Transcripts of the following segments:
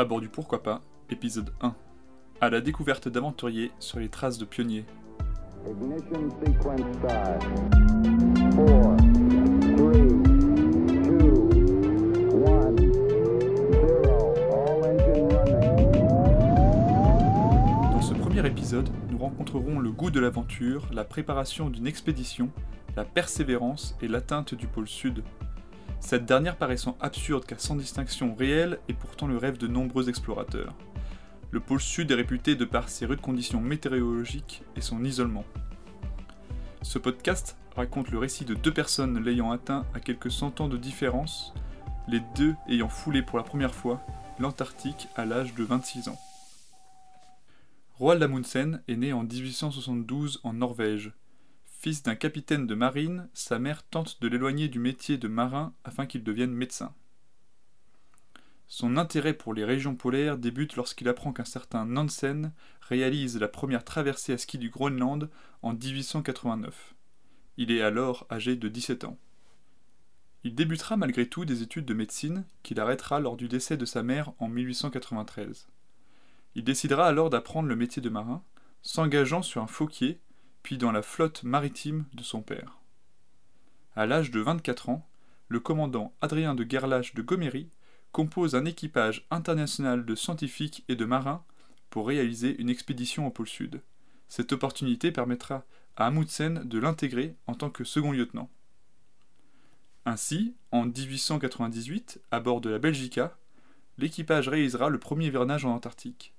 À bord du Pourquoi pas, épisode 1. À la découverte d'aventuriers sur les traces de pionniers. Ignition sequence start. Four, three, two, one, zero. All engine running. Dans ce premier épisode, nous rencontrerons le goût de l'aventure, la préparation d'une expédition, la persévérance et l'atteinte du pôle sud. Cette dernière paraissant absurde car sans distinction réelle est pourtant le rêve de nombreux explorateurs. Le pôle sud est réputé de par ses rudes conditions météorologiques et son isolement. Ce podcast raconte le récit de deux personnes l'ayant atteint à quelques cent ans de différence, les deux ayant foulé pour la première fois l'Antarctique à l'âge de 26 ans. Roald Amundsen est né en 1872 en Norvège. Fils d'un capitaine de marine, sa mère tente de l'éloigner du métier de marin afin qu'il devienne médecin. Son intérêt pour les régions polaires débute lorsqu'il apprend qu'un certain Nansen réalise la première traversée à ski du Groenland en 1889. Il est alors âgé de 17 ans. Il débutera malgré tout des études de médecine qu'il arrêtera lors du décès de sa mère en 1893. Il décidera alors d'apprendre le métier de marin, s'engageant sur un fauquier, puis dans la flotte maritime de son père. À l'âge de 24 ans, le commandant Adrien de Gerlache de Gomery compose un équipage international de scientifiques et de marins pour réaliser une expédition au pôle Sud. Cette opportunité permettra à Amundsen de l'intégrer en tant que second lieutenant. Ainsi, en 1898, à bord de la Belgica, l'équipage réalisera le premier hivernage en Antarctique.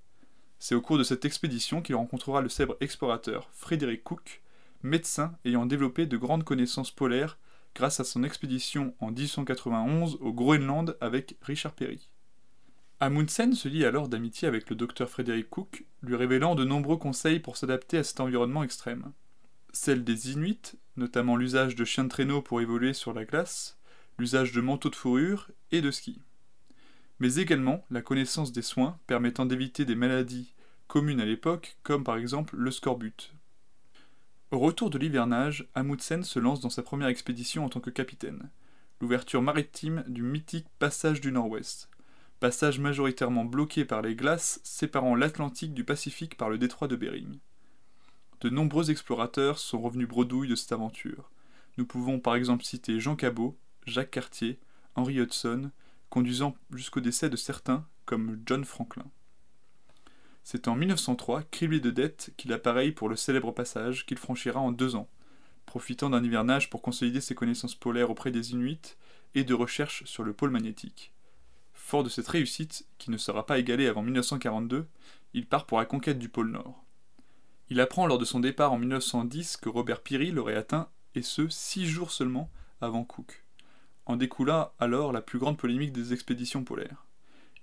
C'est au cours de cette expédition qu'il rencontrera le célèbre explorateur Frédéric Cook, médecin ayant développé de grandes connaissances polaires grâce à son expédition en 1891 au Groenland avec Richard Perry. Amundsen se lie alors d'amitié avec le docteur Frédéric Cook, lui révélant de nombreux conseils pour s'adapter à cet environnement extrême. Celles des Inuits, notamment l'usage de chiens de traîneau pour évoluer sur la glace, l'usage de manteaux de fourrure et de ski. Mais également la connaissance des soins permettant d'éviter des maladies communes à l'époque, comme par exemple le scorbut. Au retour de l'hivernage, Amundsen se lance dans sa première expédition en tant que capitaine, l'ouverture maritime du mythique passage du Nord-Ouest, passage majoritairement bloqué par les glaces séparant l'Atlantique du Pacifique par le détroit de Bering. De nombreux explorateurs sont revenus bredouilles de cette aventure. Nous pouvons par exemple citer Jean Cabot, Jacques Cartier, Henry Hudson, conduisant jusqu'au décès de certains comme John Franklin. C'est en 1903, criblé de dettes, qu'il appareille pour le célèbre passage qu'il franchira en deux ans, profitant d'un hivernage pour consolider ses connaissances polaires auprès des Inuits et de recherches sur le pôle magnétique. Fort de cette réussite, qui ne sera pas égalée avant 1942, il part pour la conquête du pôle Nord. Il apprend lors de son départ en 1910 que Robert Peary l'aurait atteint, et ce, six jours seulement avant Cook. En découla alors la plus grande polémique des expéditions polaires.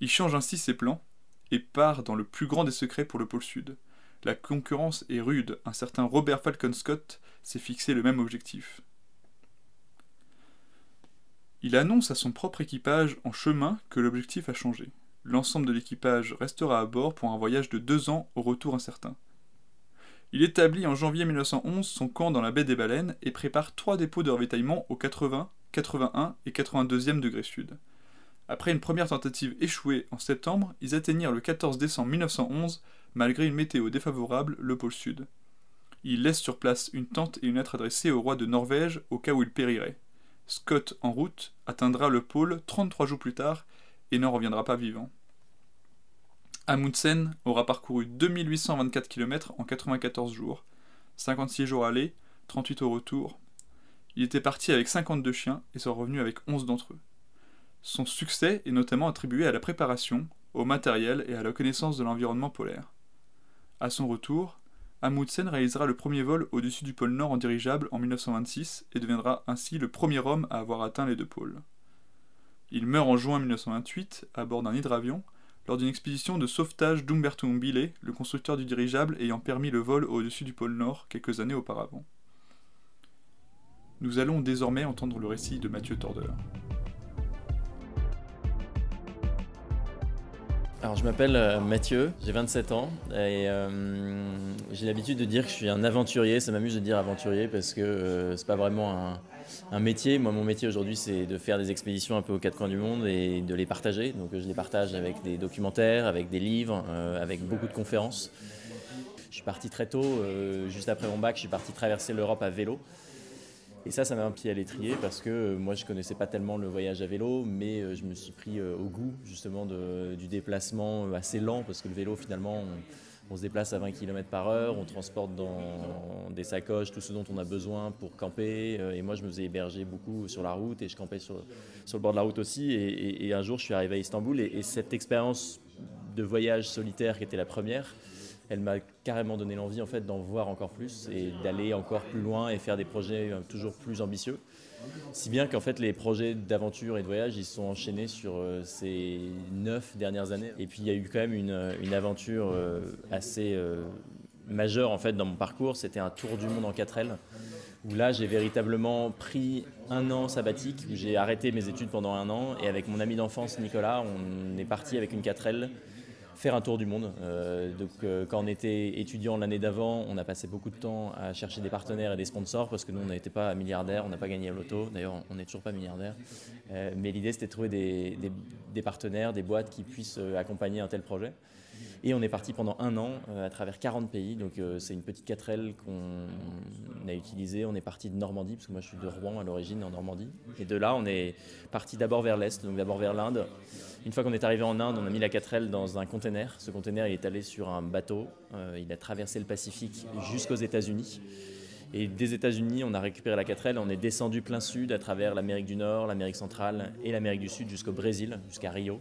Il change ainsi ses plans et part dans le plus grand des secrets pour le pôle Sud. La concurrence est rude, un certain Robert Falcon Scott s'est fixé le même objectif. Il annonce à son propre équipage en chemin que l'objectif a changé. L'ensemble de l'équipage restera à bord pour un voyage de deux ans au retour incertain. Il établit en janvier 1911 son camp dans la baie des Baleines et prépare trois dépôts de ravitaillement au 80, 81 et 82e degré sud. Après une première tentative échouée en septembre, ils atteignirent le 14 décembre 1911, malgré une météo défavorable, le pôle sud. Ils laissent sur place une tente et une lettre adressée au roi de Norvège au cas où il périrait. Scott, en route, atteindra le pôle 33 jours plus tard et n'en reviendra pas vivant. Amundsen aura parcouru 2824 km en 94 jours, 56 jours aller, 38 au retour. Il était parti avec 52 chiens et sera revenu avec 11 d'entre eux. Son succès est notamment attribué à la préparation, au matériel et à la connaissance de l'environnement polaire. À son retour, Amundsen réalisera le premier vol au-dessus du pôle Nord en dirigeable en 1926 et deviendra ainsi le premier homme à avoir atteint les deux pôles. Il meurt en juin 1928 à bord d'un hydravion lors d'une expédition de sauvetage d'Umberto Umbile, le constructeur du dirigeable ayant permis le vol au-dessus du pôle Nord quelques années auparavant. Nous allons désormais entendre le récit de Mathieu Tordeur. Alors, je m'appelle euh, Mathieu, j'ai 27 ans et euh, j'ai l'habitude de dire que je suis un aventurier. Ça m'amuse de dire aventurier parce que euh, c'est pas vraiment un, métier. Moi, mon métier aujourd'hui, c'est de faire des expéditions un peu aux quatre coins du monde et de les partager. Donc, je les partage avec des documentaires, avec des livres, euh, avec beaucoup de conférences. Je suis parti très tôt, juste après mon bac, je suis parti traverser l'Europe à vélo. Et ça, ça m'a un pied à l'étrier parce que euh, moi, je connaissais pas tellement le voyage à vélo, mais euh, je me suis pris euh, au goût justement du déplacement assez lent parce que le vélo, finalement, on, se déplace à 20 km par heure, on transporte dans des sacoches tout ce dont on a besoin pour camper. Et moi, je me faisais héberger beaucoup sur la route et je campais sur, sur le bord de la route aussi. Et, un jour, je suis arrivé à Istanbul et cette expérience de voyage solitaire qui était la première, elle m'a carrément donné l'envie en fait d'en voir encore plus et d'aller encore plus loin et faire des projets euh, toujours plus ambitieux. Si bien qu'en fait les projets d'aventure et de voyage ils sont enchaînés sur euh, ces neuf dernières années. Et puis il y a eu quand même une, euh, une aventure assez majeure en fait dans mon parcours. C'était un tour du monde en 4L où là j'ai véritablement pris un an sabbatique où j'ai arrêté mes études pendant un an et avec mon ami d'enfance Nicolas on est parti avec une 4L faire un tour du monde. Euh, donc, euh, quand on était étudiant l'année d'avant, on a passé beaucoup de temps à chercher des partenaires et des sponsors parce que nous, on n'était pas milliardaires, on n'a pas gagné à l'auto. D'ailleurs, on n'est toujours pas milliardaires. Euh, mais l'idée, c'était de trouver des, partenaires, des boîtes qui puissent accompagner un tel projet. Et on est parti pendant un an euh, à travers 40 pays. Donc, euh, c'est une petite 4L qu'on a utilisée. On est parti de Normandie, parce que moi, je suis de Rouen à l'origine, en Normandie. Et de là, on est parti d'abord vers l'Est, donc d'abord vers l'Inde. Une fois qu'on est arrivé en Inde, on a mis la 4L dans un container. Ce container, il est allé sur un bateau. Euh, il a traversé le Pacifique jusqu'aux États-Unis. Et des États-Unis, on a récupéré la 4L. On est descendu plein sud à travers l'Amérique du Nord, l'Amérique centrale et l'Amérique du Sud jusqu'au Brésil, jusqu'à Rio.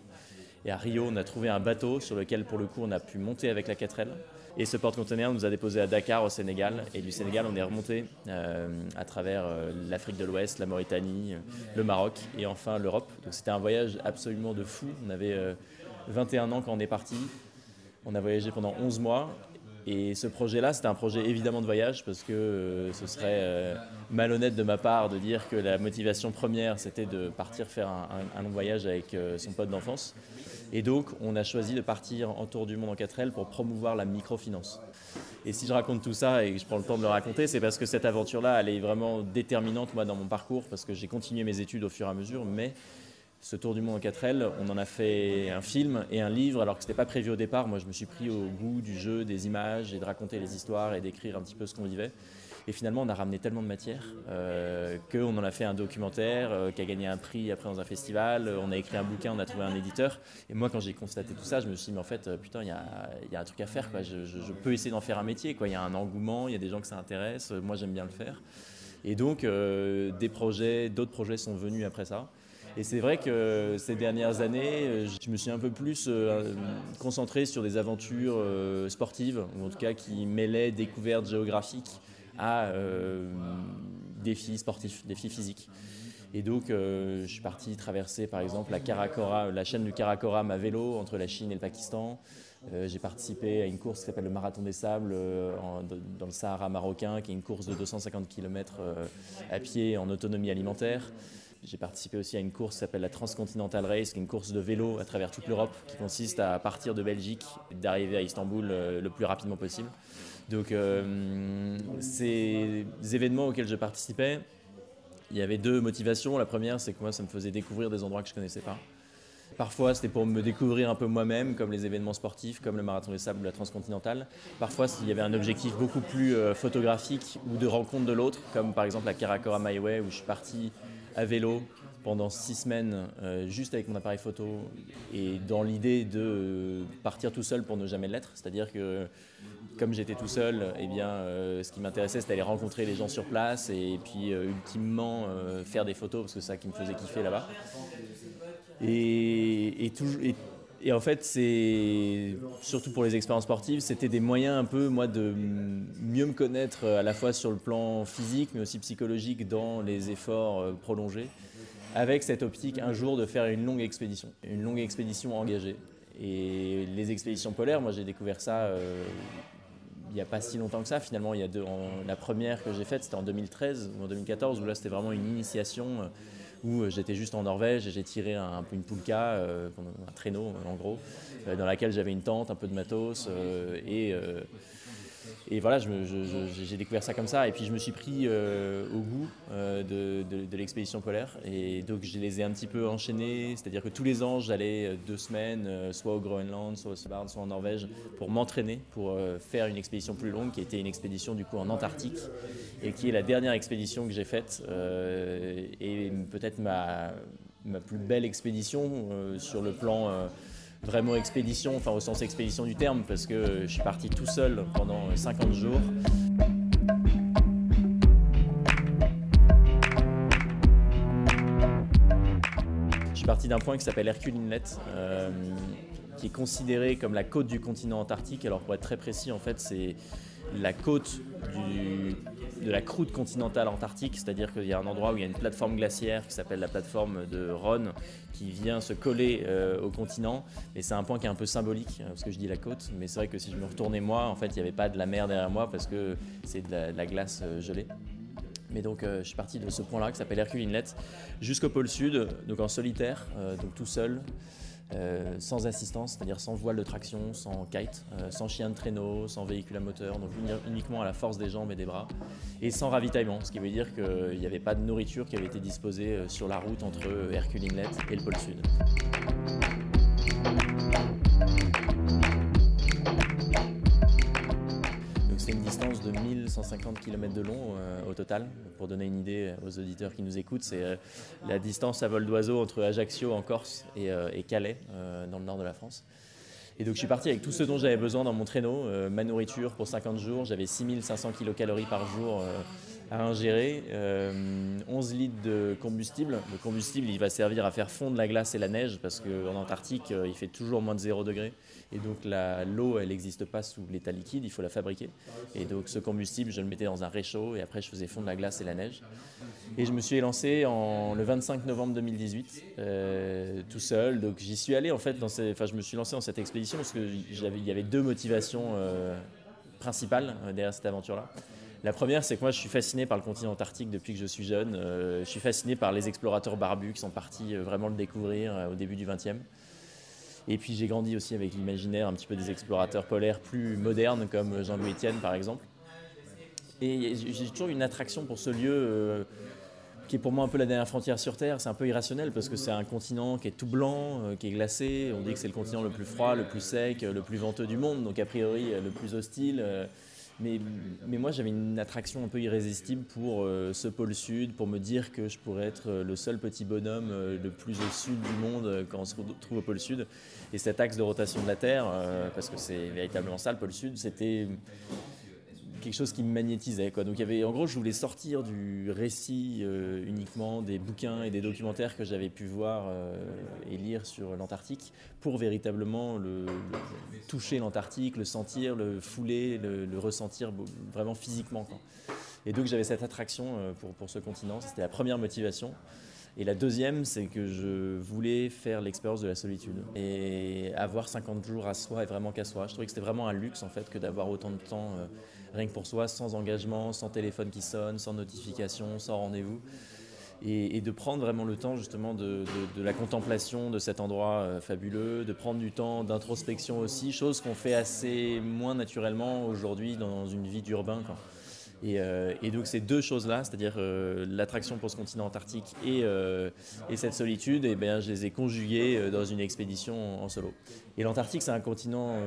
Et à Rio, on a trouvé un bateau sur lequel, pour le coup, on a pu monter avec la 4L. Et ce porte-container nous a déposé à Dakar, au Sénégal. Et du Sénégal, on est remonté euh, à travers euh, l'Afrique de l'Ouest, la Mauritanie, euh, le Maroc et enfin l'Europe. Donc c'était un voyage absolument de fou. On avait euh, 21 ans quand on est parti. On a voyagé pendant 11 mois. Et ce projet-là, c'était un projet évidemment de voyage parce que euh, ce serait euh, malhonnête de ma part de dire que la motivation première, c'était de partir faire un, un- long voyage avec euh, son pote d'enfance. Et donc, on a choisi de partir en tour du monde en 4L pour promouvoir la microfinance. Et si je raconte tout ça et que je prends le temps de le raconter, c'est parce que cette aventure-là, elle est vraiment déterminante moi dans mon parcours parce que j'ai continué mes études au fur et à mesure, mais ce tour du monde en 4L, on en a fait un film et un livre alors que ce n'était pas prévu au départ. Moi, je me suis pris au goût du jeu, des images et de raconter les histoires et d'écrire un petit peu ce qu'on vivait. Et finalement, on a ramené tellement de matière euh, qu'on en a fait un documentaire euh, qui a gagné un prix après dans un festival. On a écrit un bouquin, on a trouvé un éditeur. Et moi, quand j'ai constaté tout ça, je me suis dit, mais en fait, euh, putain, il y a, un truc à faire. Je, peux essayer d'en faire un métier. Il y a un engouement, il y a des gens que ça intéresse. Moi, j'aime bien le faire. Et donc, des projets, d'autres projets sont venus après ça. Et c'est vrai que ces dernières années, je me suis un peu plus concentré sur des aventures sportives, ou en tout cas qui mêlaient découvertes géographiques à euh, défis sportifs, défis physiques. Et donc, euh, je suis parti traverser par exemple la, Karakora, la chaîne du Karakoram à vélo entre la Chine et le Pakistan. Euh, j'ai participé à une course qui s'appelle le Marathon des Sables dans le Sahara marocain, qui est une course de 250 km à pied en autonomie alimentaire. J'ai participé aussi à une course qui s'appelle la Transcontinental Race, qui est une course de vélo à travers toute l'Europe, qui consiste à partir de Belgique et d'arriver à Istanbul euh, le plus rapidement possible. Donc, euh, ces événements auxquels je participais, il y avait deux motivations. La première, c'est que moi, ça me faisait découvrir des endroits que je ne connaissais pas. Parfois, c'était pour me découvrir un peu moi-même, comme les événements sportifs, comme le Marathon des Sables ou la Transcontinentale. Parfois, il y avait un objectif beaucoup plus euh, photographique ou de rencontre de l'autre, comme par exemple la Karakora Highway, où je suis parti à vélo pendant six semaines, euh, juste avec mon appareil photo, et dans l'idée de partir tout seul pour ne jamais l'être. C'est-à-dire que, comme j'étais tout seul, eh bien, euh, ce qui m'intéressait, c'était d'aller rencontrer les gens sur place, et puis euh, ultimement faire des photos, parce que c'est ça qui me faisait kiffer là-bas. Et en fait, c'est surtout pour les expériences sportives, c'était des moyens un peu, moi, de mieux me connaître euh, à la fois sur le plan physique, mais aussi psychologique dans les efforts euh, prolongés, avec cette optique un jour de faire une longue expédition, une longue expédition engagée. Et les expéditions polaires, moi, j'ai découvert ça. euh, il n'y a pas si longtemps que ça, finalement. Il y a deux, la première que j'ai faite, c'était en 2013 ou en 2014, où là, c'était vraiment une initiation où euh, j'étais juste en Norvège et j'ai tiré une poulka, euh, un traîneau, en gros, euh, dans laquelle j'avais une tente, un peu de matos et. Et voilà, j'ai découvert ça comme ça. Et puis je me suis pris euh, au goût euh, de, l'expédition polaire. Et donc je les ai un petit peu enchaînés. C'est-à-dire que tous les ans, j'allais euh, deux semaines, soit au Groenland, soit au Svalbard, soit en Norvège, pour m'entraîner, pour faire une expédition plus longue, qui était une expédition du coup en Antarctique, et qui est la dernière expédition que j'ai faite, et peut-être ma, plus belle expédition sur le plan vraiment expédition, enfin au sens expédition du terme, parce que je suis parti tout seul pendant 50 jours. Je suis parti d'un point qui s'appelle Hercule Inlet, euh, qui est considéré comme la côte du continent antarctique. Alors pour être très précis, en fait, c'est la côte de la croûte continentale antarctique, c'est-à-dire qu'il y a un endroit où il y a une plateforme glaciaire qui s'appelle la plateforme de Ronne, qui vient se coller euh, au continent. Et c'est un point qui est un peu symbolique, euh, parce que je dis la côte, mais c'est vrai que si je me retournais moi, en fait, il n'y avait pas de la mer derrière moi, parce que c'est de la, glace euh, gelée. Mais donc euh, je suis parti de ce point-là qui s'appelle Hercule Inlet jusqu'au pôle sud, donc en solitaire, donc tout seul, euh, sans assistance, c'est-à-dire sans voile de traction, sans kite, euh, sans chien de traîneau, sans véhicule à moteur, donc uni- uniquement à la force des jambes et des bras, et sans ravitaillement, ce qui veut dire qu'il n'y avait pas de nourriture qui avait été disposée euh, sur la route entre Hercule Inlet et le pôle sud. De 1150 km de long euh, au total. Pour donner une idée aux auditeurs qui nous écoutent, c'est euh, la distance à vol d'oiseau entre Ajaccio en Corse et, euh, et Calais dans le nord de la France. Et donc je suis parti avec tout ce dont j'avais besoin dans mon traîneau, ma nourriture pour 50 jours, j'avais 6500 kcal par jour à ingérer, euh, 11 litres de combustible. Le combustible il va servir à faire fondre la glace et la neige parce qu'en Antarctique euh, il fait toujours moins de 0 degré et donc l'eau elle n'existe pas sous l'état liquide, il faut la fabriquer. Et donc ce combustible je le mettais dans un réchaud et après je faisais fondre la glace et la neige. Et je me suis lancé le 25 novembre 2018, euh, tout seul. Donc j'y suis allé en fait, dans ces, enfin je me suis lancé dans cette expédition parce que j'avais, il y avait deux motivations euh, principales euh, derrière cette aventure-là. La première, c'est que moi je suis fasciné par le continent antarctique depuis que je suis jeune. Euh, je suis fasciné par les explorateurs barbus qui sont partis euh, vraiment le découvrir euh, au début du 20e. Et puis j'ai grandi aussi avec l'imaginaire un petit peu des explorateurs polaires plus modernes comme Jean-Louis Etienne par exemple. Et j'ai toujours une attraction pour ce lieu qui est pour moi un peu la dernière frontière sur Terre. C'est un peu irrationnel parce que c'est un continent qui est tout blanc, qui est glacé. On dit que c'est le continent le plus froid, le plus sec, le plus venteux du monde, donc a priori le plus hostile. Mais, moi j'avais une attraction un peu irrésistible pour euh, ce pôle sud, pour me dire que je pourrais être euh, le seul petit bonhomme euh, le plus au sud du monde quand on se retrouve au pôle sud. Et cet axe de rotation de la Terre, parce que c'est véritablement ça le pôle sud, c'était quelque chose qui me magnétisait. Donc en gros, je voulais sortir du récit euh, uniquement des bouquins et des documentaires que j'avais pu voir euh, et lire sur l'Antarctique pour véritablement le, le- toucher l'Antarctique, le sentir, le fouler, le, ressentir vraiment physiquement. Et donc j'avais cette attraction euh, pour, pour ce continent, c'était la première motivation. Et la deuxième, c'est que je voulais faire l'expérience de la solitude. Et avoir 50 jours à soi et vraiment qu'à soi. Je trouvais que c'était vraiment un luxe en fait que d'avoir autant de temps rien que pour soi, sans engagement, sans téléphone qui sonne, sans notification, sans rendez-vous. Et, de prendre vraiment le temps justement de, la contemplation de cet endroit euh, fabuleux, de prendre du temps d'introspection aussi, chose qu'on fait assez moins naturellement aujourd'hui dans une vie d'urbain. Et, euh, et donc ces deux choses-là, c'est-à-dire euh, l'attraction pour ce continent antarctique et, euh, et cette solitude, eh bien, je les ai conjuguées dans une expédition en, solo. Et l'Antarctique, c'est un continent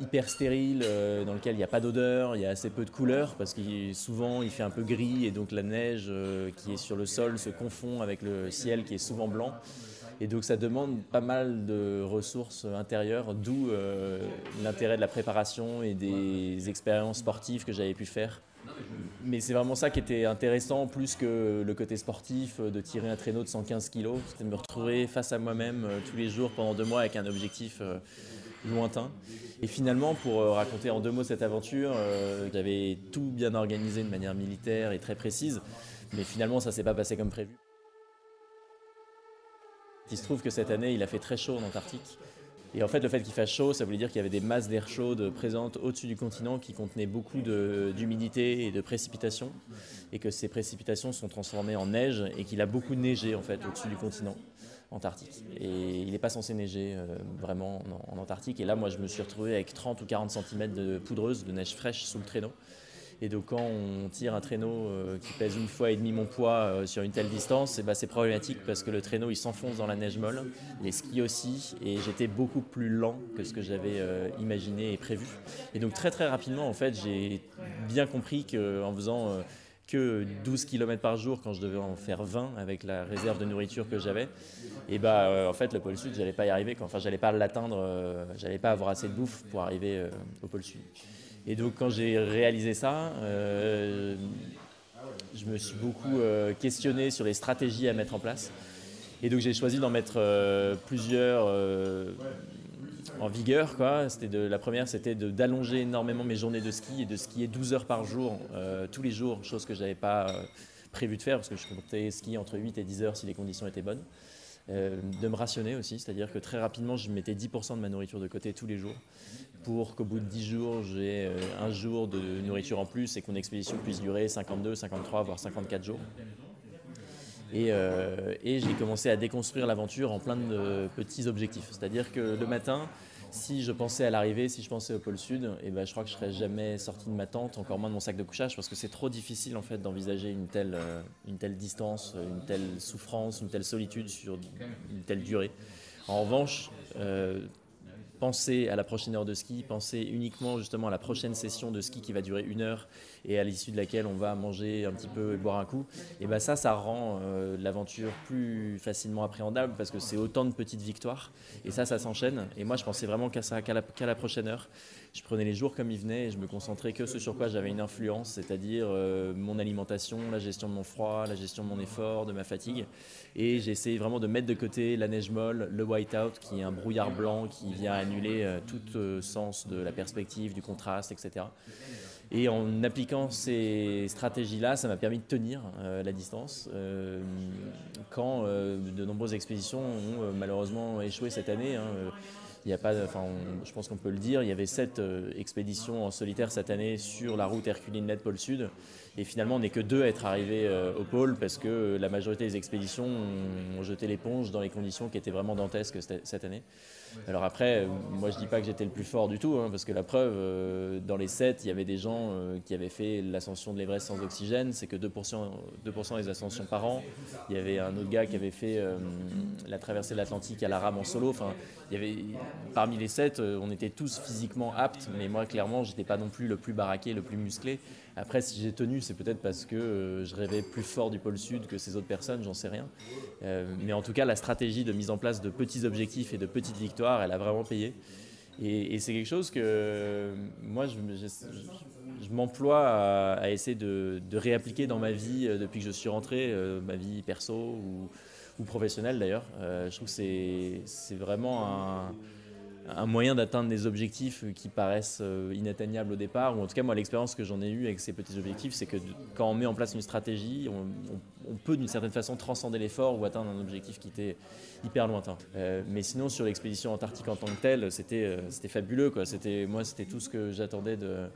hyper stérile, dans lequel il n'y a pas d'odeur, il y a assez peu de couleurs, parce que souvent il fait un peu gris, et donc la neige qui est sur le sol se confond avec le ciel qui est souvent blanc. Et donc ça demande pas mal de ressources intérieures, d'où l'intérêt de la préparation et des expériences sportives que j'avais pu faire. Mais c'est vraiment ça qui était intéressant, plus que le côté sportif, euh, de tirer un traîneau de 115 kg, c'était de me retrouver face à moi-même euh, tous les jours pendant deux mois avec un objectif euh, lointain. Et finalement, pour raconter en deux mots cette aventure, j'avais tout bien organisé de manière militaire et très précise, mais finalement ça s'est pas passé comme prévu. Il se trouve que cette année, il a fait très chaud en Antarctique. Et en fait, le fait qu'il fasse chaud, ça voulait dire qu'il y avait des masses d'air chaude présentes au-dessus du continent qui contenaient beaucoup d'humidité et de précipitations. Et que ces précipitations sont transformées en neige et qu'il a beaucoup neigé en fait au-dessus du continent. antarctique. Et il n'est pas censé neiger euh, vraiment en, en Antarctique. Et là, moi, je me suis retrouvé avec 30 ou 40 cm de poudreuse, de neige fraîche sous le traîneau. Et donc quand on tire un traîneau euh, qui pèse une fois et demi mon poids euh, sur une telle distance, et ben, c'est problématique parce que le traîneau il s'enfonce dans la neige molle, les skis aussi, et j'étais beaucoup plus lent que ce que j'avais euh, imaginé et prévu. Et donc très très rapidement en fait j'ai bien compris qu'en faisant que 12 km par jour quand je devais en faire 20 avec la réserve de nourriture que j'avais, et bah en fait le pôle sud j'allais pas y arriver, enfin j'allais pas l'atteindre, j'allais pas avoir assez de bouffe pour arriver au pôle sud. Et donc quand j'ai réalisé ça, euh, je me suis beaucoup euh, questionné sur les stratégies à mettre en place. Et donc j'ai choisi d'en mettre euh, plusieurs en vigueur. La première, c'était d'allonger énormément mes journées de ski et de skier 12 heures par jour, tous les jours, chose que je n'avais pas prévu de faire parce que je comptais skier entre 8 et 10 heures si les conditions étaient bonnes. de me rationner aussi, c'est-à-dire que très rapidement, je mettais 10% de ma nourriture de côté tous les jours pour qu'au bout de 10 jours, j'ai euh, un jour de nourriture en plus et mon expédition puisse durer 52, 53, voire 54 jours. Euh, et, j'ai commencé à déconstruire l'aventure en plein de petits objectifs. C'est-à-dire que le matin, si je pensais à l'arrivée, si je pensais au pôle sud, eh ben, je crois que je serais jamais sorti de ma tente, encore moins de mon sac de couchage, parce que c'est trop difficile en fait d'envisager une telle, euh, une telle distance, une telle souffrance, une telle solitude sur une telle durée. En revanche, penser à la prochaine heure de ski, penser uniquement justement à la prochaine session de ski qui va durer une heure et à l'issue de laquelle on va manger un petit peu et boire un coup, et ben ça, ça rend euh, l'aventure plus facilement appréhendable parce que c'est autant de petites victoires et ça, ça s'enchaîne. Et moi, je pensais vraiment qu'à la, prochaine heure. Je prenais les jours comme ils venaient et je me concentrais que ce sur quoi j'avais une influence, c'est-à-dire euh, mon alimentation, la gestion de mon froid, la gestion de mon effort, de ma fatigue. Et j'ai vraiment de mettre de côté la neige molle, le white-out qui est un brouillard blanc qui vient annuler euh, tout sens de la perspective, du contraste, etc. Et en appliquant ces stratégies-là, ça m'a permis de tenir euh, la distance. Euh, quand euh, de nombreuses expéditions ont malheureusement échoué cette année, hein, il y a pas, je pense qu'on peut le dire, il y avait sept expéditions en solitaire cette année sur la route Herculine-Net Pôle Sud. Et finalement, on n'est que deux à être arrivés au pôle parce que la majorité des expéditions ont jeté l'éponge dans les conditions qui étaient vraiment dantesques cette année. Alors après, euh, moi je dis pas que j'étais le plus fort du tout, hein, parce que la preuve, euh, dans les 7, il y avait des gens euh, qui avaient fait l'ascension de l'Everest sans oxygène, c'est que 2%, 2 des ascensions par an. Il y avait un autre gars qui avait fait la traversée de l'Atlantique à la rame en solo. Enfin, il y avait, parmi les 7, on était tous physiquement aptes, mais moi clairement, j'étais pas non plus le plus baraqué, le plus musclé. Après, si j'ai tenu, c'est peut-être parce que euh, je rêvais plus fort du pôle sud que ces autres personnes, j'en sais rien. Euh, mais en tout cas, la stratégie de mise en place de petits objectifs et de petites victoires, elle a vraiment payé. Et, c'est quelque chose que moi, je, m'emploie à, essayer de, réappliquer dans ma vie euh, depuis que je suis rentré, ma vie perso ou professionnelle d'ailleurs. je trouve que c'est vraiment un un moyen d'atteindre des objectifs qui paraissent euh, inatteignables au départ, ou en tout cas moi l'expérience que j'en ai eue avec ces petits objectifs, c'est que quand on met en place une stratégie, on, peut d'une certaine façon transcender l'effort ou atteindre un objectif qui était hyper lointain. Euh, mais sinon sur l'expédition antarctique en tant que telle, c'était euh, fabuleux quoi. Moi c'était tout ce que j'attendais de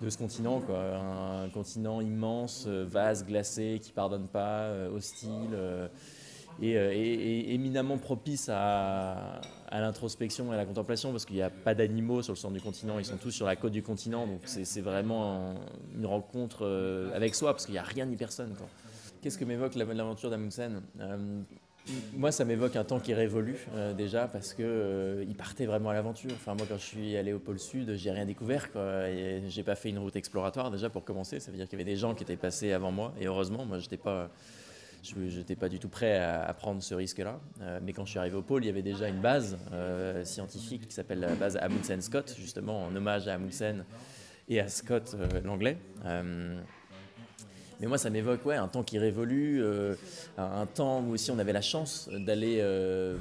de ce continent, quoi. un continent immense, vaste, glacé, qui pardonne pas, hostile. Euh, et, éminemment propice à, l'introspection et à la contemplation parce qu'il n'y a pas d'animaux sur le centre du continent, ils sont tous sur la côte du continent, donc c'est vraiment une rencontre euh, avec soi parce qu'il n'y a rien ni personne. Qu'est-ce que m'évoque l'aventure d'Amundsen? Euh, moi, ça m'évoque un temps qui est révolu déjà parce que il partait vraiment à l'aventure. Enfin, moi, quand je suis allé au pôle Sud, j'ai rien découvert. J'ai pas fait une route exploratoire déjà pour commencer. Ça veut dire qu'il y avait des gens qui étaient passés avant moi. Et heureusement, moi, j'étais pas je n'étais pas du tout prêt à, prendre ce risque-là. Euh, mais quand je suis arrivé au pôle, il y avait déjà une base euh, scientifique qui s'appelle la base Amundsen-Scott, justement en hommage à Amundsen et à Scott euh, l'anglais. Mais moi, ça m'évoque ouais, un temps qui révolue, un temps où aussi on avait la chance d'aller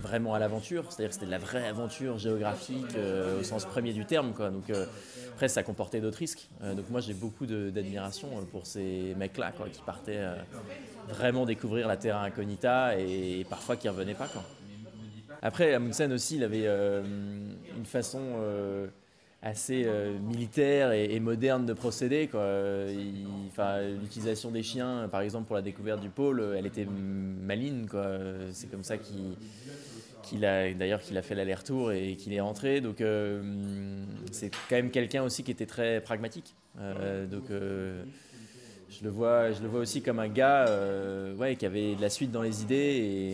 vraiment à l'aventure. C'est-à-dire que c'était de la vraie aventure géographique au sens premier du terme. Quoi. Donc, après, ça comportait d'autres risques. donc moi, j'ai beaucoup d'admiration pour ces mecs-là qui partaient vraiment découvrir la terra incognita et, parfois qui ne revenait pas. Quoi. Après, Amundsen aussi, il avait euh, une façon euh, assez euh, militaire et, moderne de procéder. l'utilisation des chiens, par exemple pour la découverte du pôle, elle était maligne. C'est comme ça qu'il a d'ailleurs qu'il a fait l'aller-retour et qu'il est rentré. Donc euh, c'est quand même quelqu'un aussi qui était très pragmatique. Euh, donc je le vois, aussi comme un gars, qui avait de la suite dans les idées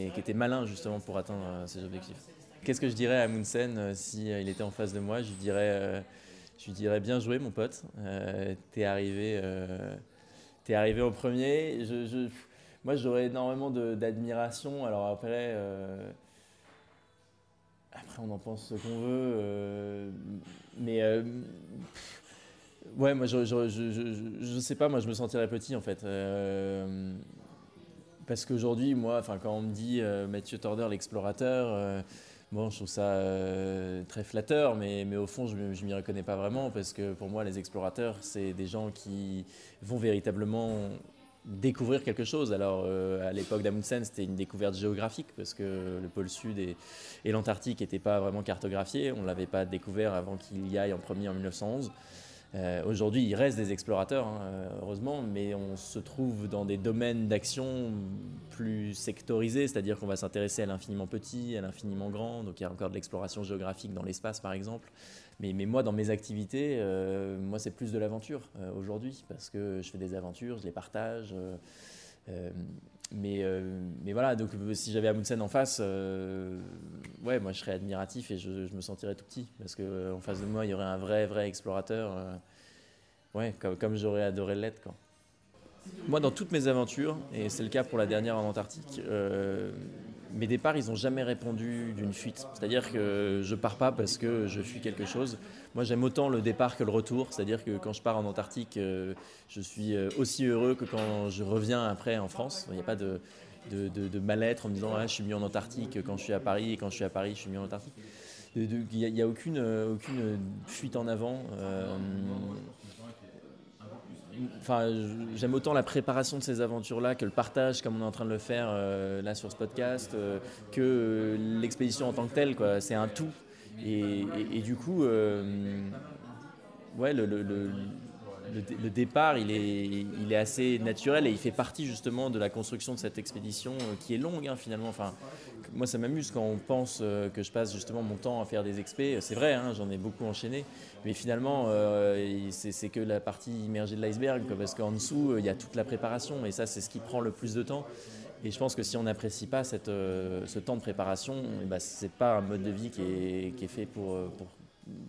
et qui était malin justement pour atteindre ses objectifs. Qu'est-ce que je dirais à Munsen euh, si euh, était en face de moi? Je lui dirais, euh, bien joué mon pote. Euh, t'es arrivé, t'es arrivé au premier. Moi j'aurais énormément d'admiration. Alors après. on en pense ce qu'on veut, mais ouais, moi, je, je, sais pas, moi, je me sentirais petit en fait, parce qu'aujourd'hui, moi, quand on me dit Mathieu Torder, l'explorateur, bon, je trouve ça euh, très flatteur, mais, mais au fond, je, je m'y reconnais pas vraiment, parce que pour moi, les explorateurs, c'est des gens qui vont véritablement découvrir quelque chose. Alors, euh, à l'époque d'Amundsen, c'était une découverte géographique, parce que le pôle Sud et, et l'Antarctique n'étaient pas vraiment cartographiés. On ne l'avait pas découvert avant qu'il y aille en premier en 1911. Euh, Aujourd'hui, il reste des explorateurs, hein, euh, heureusement, mais on se trouve dans des domaines d'action plus sectorisés, c'est-à-dire qu'on va s'intéresser à l'infiniment petit, à l'infiniment grand. Donc il y a encore de l'exploration géographique dans l'espace, par exemple. Mais, moi, dans mes activités, euh, moi, c'est plus de l'aventure aujourd'hui, parce que je fais des aventures, je les partage. Mais, euh, mais voilà, donc euh, si j'avais Amundsen en face, euh, ouais, moi je serais admiratif et je, me sentirais tout petit parce que euh, en face de moi il y aurait un vrai, vrai explorateur, ouais, comme, comme j'aurais adoré l'être. Moi, dans toutes mes aventures, et c'est le cas pour la dernière en Antarctique, euh, mes départs, ils n'ont jamais répondu d'une fuite. C'est-à-dire que je pars pas parce que je fuis quelque chose. Moi, j'aime autant le départ que le retour. C'est-à-dire que quand je pars en Antarctique, euh, je suis euh, aussi heureux que quand je reviens après en France. Il n'y a pas de, mal-être en me disant ah, je suis mieux en Antarctique quand je suis à Paris et quand je suis à Paris, je suis mieux en Antarctique. Il n'y a, aucune, fuite en avant. Enfin, j'aime autant la préparation de ces aventures-là que le partage, comme on est en train de le faire euh, là sur ce podcast, euh, que euh, l'expédition en tant que telle. quoi. C'est un tout. Et, du coup, ouais, le- le dé- le départ, il est, assez naturel et il fait partie justement de la construction de cette expédition euh, qui est longue hein, finalement. Enfin, moi, ça m'amuse quand on pense euh, que je passe justement mon temps à faire des expés. C'est vrai, hein, j'en ai beaucoup enchaîné, mais finalement, euh, c'est que la partie immergée de l'iceberg, parce qu'en dessous, euh, il y a toute la préparation et ça, c'est ce qui prend le plus de temps. Et je pense que si on n'apprécie pas euh, ce temps de préparation, eh ben, c'est pas un mode de vie qui est, fait euh, pour,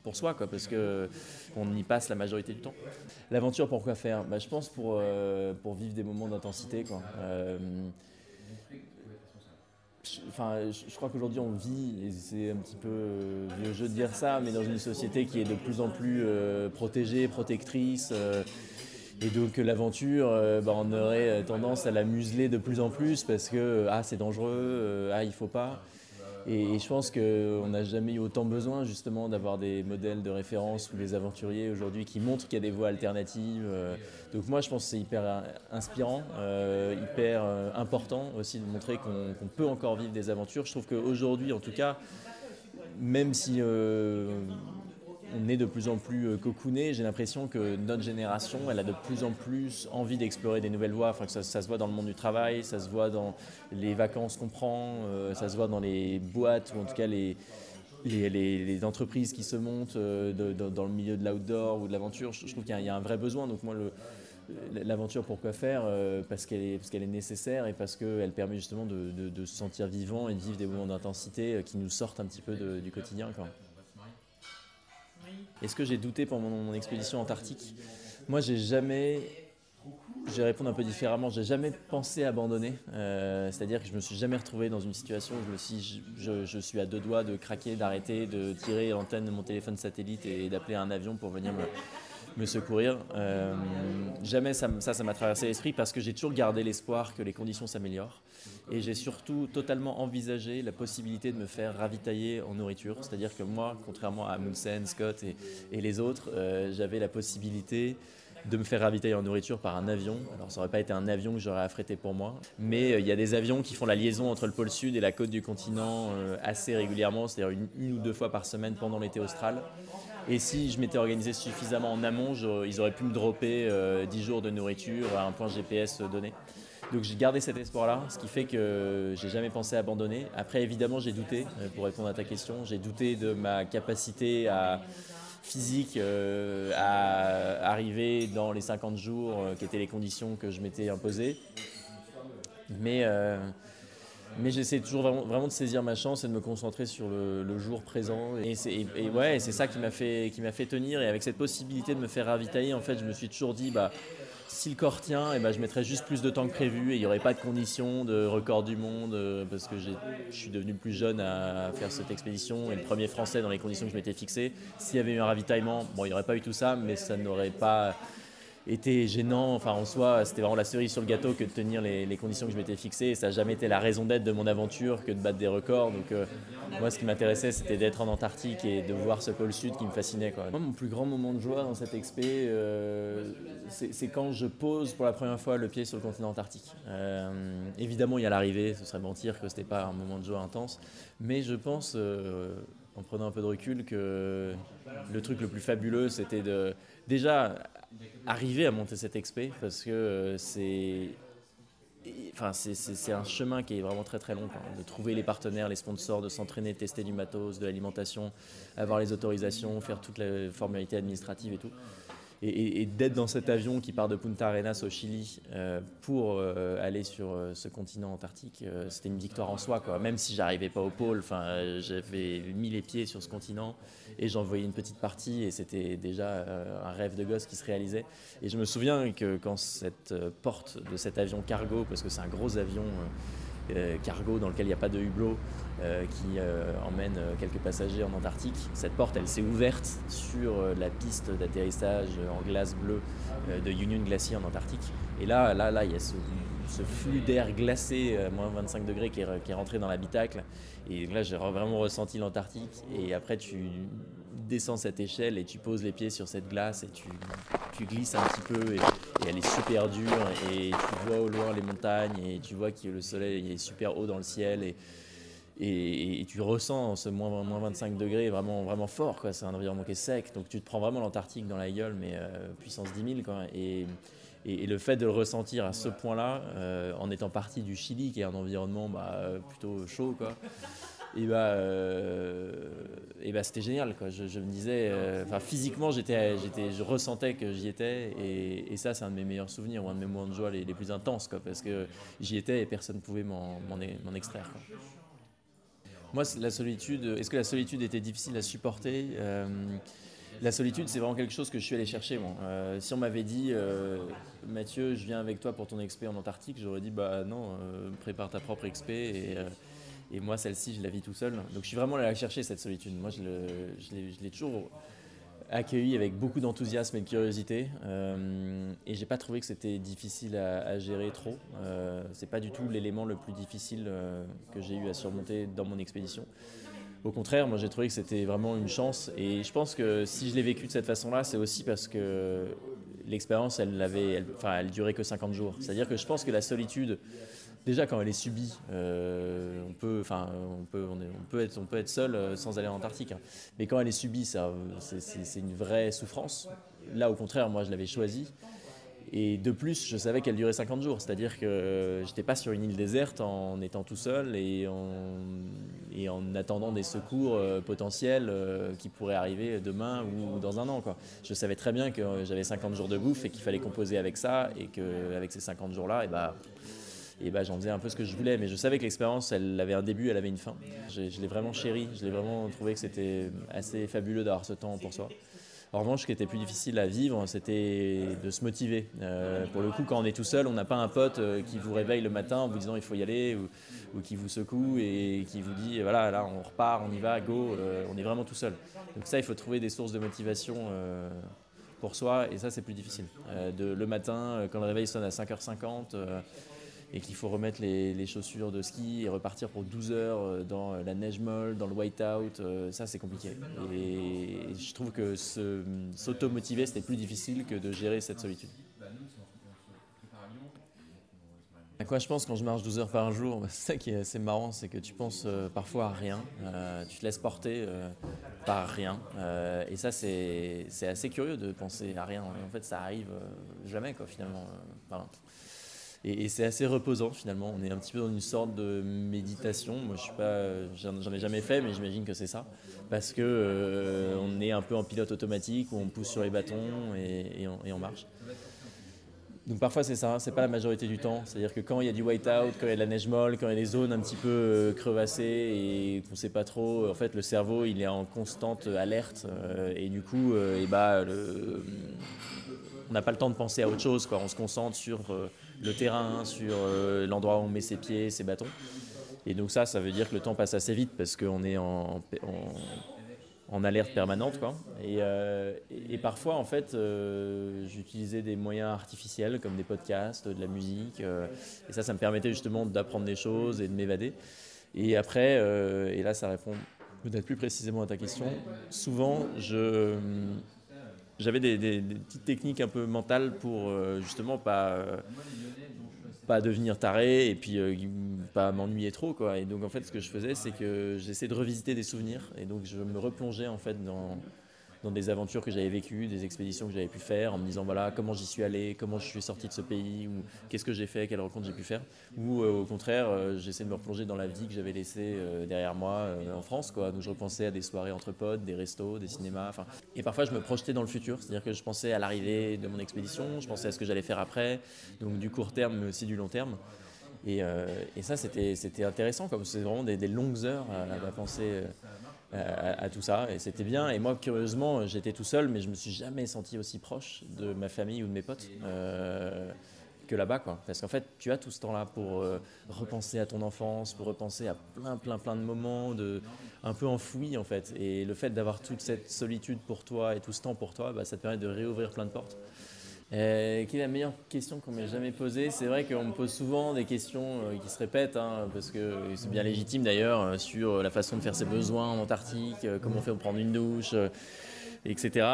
pour soi, quoi, parce que on y passe la majorité du temps. L'aventure, pourquoi faire? Bah, Je pense pour, euh, pour vivre des moments d'intensité. quoi. Euh, je- Enfin, je, crois qu'aujourd'hui on vit, et c'est un petit peu euh, vieux jeu de dire ça, mais dans une société qui est de plus en plus protégée, protectrice. et donc l'aventure, bah, on aurait tendance à la museler de plus en plus parce que ah c'est dangereux, ah il faut pas. Et, je pense qu'on n'a jamais eu autant besoin justement d'avoir des modèles de référence ou des aventuriers aujourd'hui qui montrent qu'il y a des voies alternatives. euh. Donc moi je pense que c'est hyper euh, inspirant, euh, hyper important aussi de montrer qu'on peut encore vivre des aventures. Je trouve qu'aujourd'hui en tout cas, même si on est de plus en plus euh, cocooné, j'ai l'impression que notre génération, elle a de plus en plus envie d'explorer des nouvelles voies. Enfin, ça, se voit dans le monde du travail, ça se voit dans les vacances qu'on prend, euh, ça se voit dans les boîtes ou en tout cas les, entreprises qui se montent euh, dans le milieu de l'outdoor ou de l'aventure. Je, trouve qu'il y, a- un vrai besoin. Donc moi, l'aventure, pourquoi faire Parce qu'elle est, nécessaire et parce qu'elle permet justement de, se sentir vivant et de vivre des moments d'intensité qui nous sortent un petit peu du quotidien. Est-ce que j'ai douté pendant mon, expédition antarctique? Moi, j'ai jamais. Je vais un peu différemment. J'ai jamais pensé abandonner. Euh, C'est-à-dire que je me suis jamais retrouvé dans une situation où je suis, je suis à deux doigts de craquer, d'arrêter, de tirer l'antenne de mon téléphone satellite et d'appeler un avion pour venir me, me secourir. Euh, jamais ça, ça, m'a traversé l'esprit parce que j'ai toujours gardé l'espoir que les conditions s'améliorent. Et j'ai surtout totalement envisagé la possibilité de me faire ravitailler en nourriture. C'est-à-dire que moi, contrairement à Amundsen, Scott et, les autres, euh, j'avais la possibilité de me faire ravitailler en nourriture par un avion. Alors ça n'aurait pas été un avion que j'aurais affrété pour moi, mais euh, il y a des avions qui font la liaison entre le pôle sud et la côte du continent assez régulièrement, c'est-à-dire une, ou deux fois par semaine pendant l'été austral. Et si je m'étais organisé suffisamment en amont, ils auraient pu me dropper 10 jours de nourriture à un point GPS donné. Donc j'ai gardé cet espoir-là, ce qui fait que j'ai jamais pensé abandonner. Après, évidemment, j'ai douté, pour répondre à ta question, j'ai douté de ma capacité physique euh, à arriver dans les 50 jours euh, qui étaient les conditions que je m'étais imposées. Mais, euh, mais j'essaie toujours vraiment, de saisir ma chance et de me concentrer sur le, jour présent. Et c'est ouais, c'est ça qui m'a fait, tenir. Et avec cette possibilité de me faire ravitailler, en fait, je me suis toujours dit, bah, si le corps tient, eh ben, je mettrais juste plus de temps que prévu et il n'y aurait pas de conditions de record du monde euh, parce que je suis devenu plus jeune à faire cette expédition et le premier français dans les conditions que je m'étais fixé. S'il y avait eu un ravitaillement, bon, il n'y aurait pas eu tout ça, mais ça n'aurait pas était gênant. Enfin, en soi, c'était vraiment la cerise sur le gâteau que de tenir les, conditions que je m'étais fixées. ça n'a jamais été la raison d'être de mon aventure que de battre des records. Donc, euh, moi, ce qui m'intéressait, c'était d'être en Antarctique et de voir ce pôle sud qui me fascinait. Quoi. Moi, mon plus grand moment de joie dans cette expé, euh, c'est quand je pose pour la première fois le pied sur le continent antarctique. Euh, évidemment, il y a l'arrivée, ce serait mentir que ce n'était pas un moment de joie intense. Mais je pense, en prenant un peu de recul, que le truc le plus fabuleux, c'était de déjà arriver à monter cette expé parce que euh, c'est enfin, c'est un chemin qui est vraiment très très long. De trouver les partenaires, les sponsors, de s'entraîner, tester du matos, de l'alimentation, avoir les autorisations, faire toutes les formalités administratives et tout et, d'être dans cet avion qui part de Punta Arenas au Chili euh, pour euh, aller sur euh, ce continent antarctique, c'était une victoire en soi. Quoi. Même si j'arrivais pas au pôle, j'avais mis les pieds sur ce continent et j'en voyais une petite partie et c'était déjà un rêve de gosse qui se réalisait. Et je me souviens que quand cette porte de cet avion cargo, parce que c'est un gros avion cargo dans lequel il n'y a pas de hublot qui euh, emmène quelques passagers en Antarctique. Cette porte, elle s'est ouverte sur la piste d'atterrissage en glace bleue de Union Glacier en Antarctique. Et là, là, là, il y a ce, flux d'air glacé à moins 25 degrés qui est, rentré dans l'habitacle. Et là, j'ai vraiment ressenti l'Antarctique. Et après, tu descends cette échelle et tu poses les pieds sur cette glace et tu, glisses un petit peu et, elle est super dure et tu vois au loin les montagnes et tu vois que le soleil est super haut dans le ciel et, tu ressens ce moins, moins 25 degrés vraiment, vraiment fort. C'est un environnement qui est sec, donc tu te prends vraiment l'Antarctique dans la gueule, mais euh, puissance 10 000. Quoi. Et, et, le fait de le ressentir à ce point-là, euh, en étant parti du Chili, qui est un environnement bah, plutôt chaud, quoi, et bah, euh, et bah c'était génial quoi. Je, me disais, enfin physiquement j'étais, j'étais, je ressentais que j'y étais et, ça c'est un de mes meilleurs souvenirs ou un de mes moments de joie les, plus intenses quoi, parce que j'y étais et personne ne pouvait m'en, extraire. Moi la solitude, est-ce que la solitude était difficile à supporter euh, la solitude, c'est vraiment quelque chose que je suis allé chercher. Moi. si on m'avait dit, Mathieu, je viens avec toi pour ton expé en Antarctique, j'aurais dit, bah non, prépare ta propre expé et, et moi, celle-ci, je la vis tout seul. Donc je suis vraiment allé la chercher, cette solitude. Moi, je, l'ai toujours accueillie avec beaucoup d'enthousiasme et de curiosité. Euh, et j'ai pas trouvé que c'était difficile à, gérer trop. Euh, c'est pas du tout l'élément le plus difficile euh, que j'ai eu à surmonter dans mon expédition. Au contraire, moi j'ai trouvé que c'était vraiment une chance. Et je pense que si je l'ai vécu de cette façon-là, c'est aussi parce que l'expérience, elle, avait, enfin, elle durait que 50 jours. C'est-à-dire que je pense que la solitude, déjà quand elle est subie, euh, on, peut, enfin, on, peut, on, peut être, on peut être seul euh, sans aller en Antarctique. Hein. Mais quand elle est subie, ça, c'est, une vraie souffrance. Là, au contraire, moi, je l'avais choisi. Et de plus, je savais qu'elle durait 50 jours, c'est-à-dire que euh, j'étais pas sur une île déserte en étant tout seul et en, attendant des secours potentiels qui pourraient arriver demain ou, dans un an. Je savais très bien que j'avais 50 jours de bouffe et qu'il fallait composer avec ça et qu'avec ces 50 jours-là, et bah, et bah, j'en faisais un peu ce que je voulais. Mais je savais que l'expérience, elle avait un début, elle avait une fin. Je, l'ai vraiment chéri, je l'ai vraiment trouvé que c'était assez fabuleux d'avoir ce temps pour soi. En revanche, ce qui était plus difficile à vivre, c'était de se motiver. Euh, pour le coup, quand on est tout seul, on n'a pas un pote euh, qui vous réveille le matin en vous disant il faut y aller, ou, qui vous secoue et qui vous dit voilà, là on repart, on y va, go, euh, on est vraiment tout seul. Donc ça, il faut trouver des sources de motivation pour soi, et ça c'est plus difficile. le matin, quand le réveil sonne à 5h50, et qu'il faut remettre les, chaussures de ski et repartir pour 12 heures euh, dans la neige molle, dans le whiteout, euh, ça c'est compliqué. Et je trouve que s'auto-motiver c'était plus difficile que de gérer cette solitude. À quoi je pense quand je marche 12 heures par jour? Bah, C'est ça qui est assez marrant, c'est que tu penses euh, parfois à rien, tu te laisses porter par rien. Et ça, c'est assez curieux de penser à rien. En fait, ça arrive jamais, finalement. Et, c'est assez reposant, finalement. On est un petit peu dans une sorte de méditation. Moi, je suis pas, ai jamais fait, mais j'imagine que c'est ça. Parce que euh, on est un peu en pilote automatique, où on pousse sur les bâtons et, et on, marche. Donc parfois c'est ça, c'est pas la majorité du temps. C'est-à-dire que quand il y a du whiteout, quand il y a de la neige molle, quand il y a des zones un petit peu euh, crevassées et qu'on sait pas trop, en fait le cerveau il est en constante alerte euh, et du coup euh, bah, on n'a pas le temps de penser à autre chose. On se concentre sur euh, le terrain, sur euh, l'endroit où on met ses pieds, ses bâtons. Et donc ça, ça veut dire que le temps passe assez vite parce qu'on est en, alerte permanente. Quoi. Et, euh, parfois, en fait, euh, j'utilisais des moyens artificiels comme des podcasts, de la musique. et ça, ça me permettait justement d'apprendre des choses et de m'évader. Et après, et là, ça répond peut-être plus précisément à ta question. Souvent, je j'avais des, petites techniques un peu mentales pour euh, justement pas euh, pas devenir taré et puis euh, pas m'ennuyer trop quoi. Et donc en fait ce que je faisais c'est que j'essayais de revisiter des souvenirs et donc je me replongeais en fait dans dans des aventures que j'avais vécues, des expéditions que j'avais pu faire, en me disant voilà comment j'y suis allé, comment je suis sorti de ce pays, ou qu'est-ce que j'ai fait, quelles rencontres j'ai pu faire, ou euh, au contraire euh, j'essaie de me replonger dans la vie que j'avais laissée euh, derrière moi en France, quoi. Donc je repensais à des soirées entre potes, des restos, des cinémas, enfin. Et parfois je me projetais dans le futur, c'est-à-dire que je pensais à l'arrivée de mon expédition, je pensais à ce que j'allais faire après, donc du court terme mais aussi du long terme. Et, et ça, c'était intéressant, comme c'est vraiment des, longues heures à, penser à, tout ça. Et c'était bien. Et moi, curieusement, j'étais tout seul, mais je me suis jamais senti aussi proche de ma famille ou de mes potes. euh, que là-bas, quoi. Parce qu'en fait, tu as tout ce temps-là pour euh, repenser à ton enfance, pour repenser à plein, plein, plein de moments de, un peu enfouis, en fait. Et le fait d'avoir toute cette solitude pour toi et tout ce temps pour toi, bah, ça te permet de réouvrir plein de portes. Euh, quelle est la meilleure question qu'on m'ait jamais posée C'est vrai qu'on me pose souvent des questions euh, qui se répètent, hein, parce que c'est bien légitime d'ailleurs, euh, sur la façon de faire ses besoins en Antarctique, comment on fait pour prendre une douche, etc.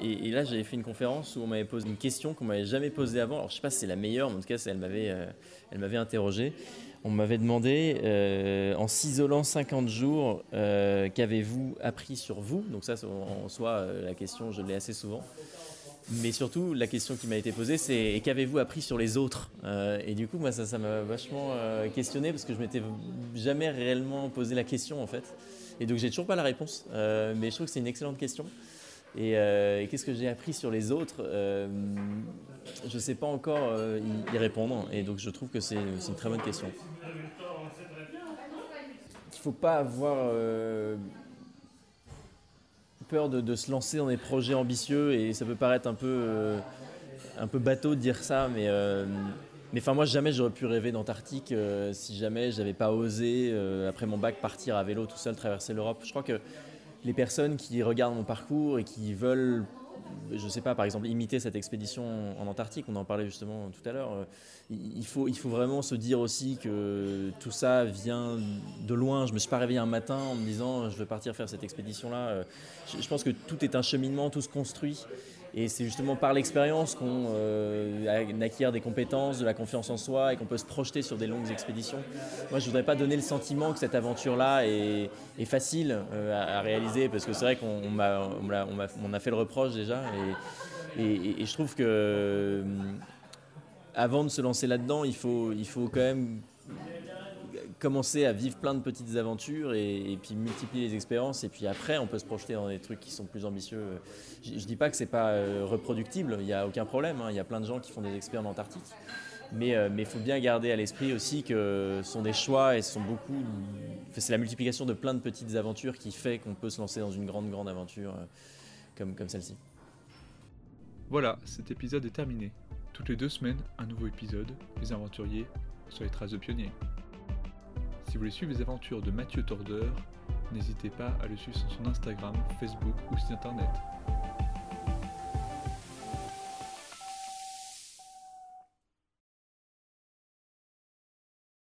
Et, là, j'avais fait une conférence où on m'avait posé une question qu'on m'avait jamais posée avant. Alors, je sais pas si c'est la meilleure, mais en tout cas, elle m'avait, elle m'avait interrogé. On m'avait demandé, en s'isolant 50 jours, euh, qu'avez-vous appris sur vous? Donc ça, en soi, la question, je l'ai assez souvent. Mais surtout, la question qui m'a été posée, c'est qu'avez-vous appris sur les autres Euh, Et du coup, moi, ça, ça m'a vachement euh, questionné parce que je m'étais jamais réellement posé la question en fait. Et donc, j'ai toujours pas la réponse. Euh, mais je trouve que c'est une excellente question. Et, et qu'est-ce que j'ai appris sur les autres Je sais pas encore y, y répondre. Et donc, je trouve que c'est une très bonne question. Il faut pas avoir peur de, se lancer dans des projets ambitieux et ça peut paraître un peu, euh, un peu bateau de dire ça, mais, euh, mais enfin moi jamais j'aurais pu rêver d'Antarctique euh, si jamais j'avais pas osé après mon bac partir à vélo tout seul traverser l'Europe. Je crois que les personnes qui regardent mon parcours et qui veulent je sais pas, par exemple, imiter cette expédition en Antarctique, on en parlait justement tout à l'heure, euh, il faut, il faut vraiment se dire aussi que tout ça vient de loin. Je me suis pas réveillé un matin en me disant je veux partir faire cette expédition-là. Euh, je pense que tout est un cheminement, tout se construit. Et c'est justement par l'expérience qu'on euh, acquiert des compétences, de la confiance en soi et qu'on peut se projeter sur des longues expéditions. Moi, je voudrais pas donner le sentiment que cette aventure-là est, facile euh, à, réaliser parce que c'est vrai qu'on on a fait le reproche déjà. Et, je trouve que euh, avant de se lancer là-dedans, il faut quand même commencer à vivre plein de petites aventures et, puis multiplier les expériences et puis après on peut se projeter dans des trucs qui sont plus ambitieux. Je, je dis pas que c'est pas euh, reproductible, il n'y a aucun problème, hein. il y a plein de gens qui font des expériences en Antarctique. Mais euh, il faut bien garder à l'esprit aussi que ce sont des choix et ce sont beaucoup. C'est la multiplication de plein de petites aventures qui fait qu'on peut se lancer dans une grande grande aventure euh, comme, comme celle-ci. Voilà, cet épisode est terminé. Toutes les deux semaines, un nouveau épisode, Les Aventuriers, sur les traces de pionniers. Si vous voulez suivre les aventures de Mathieu Tordeur, n'hésitez pas à le suivre sur son Instagram, Facebook ou site internet.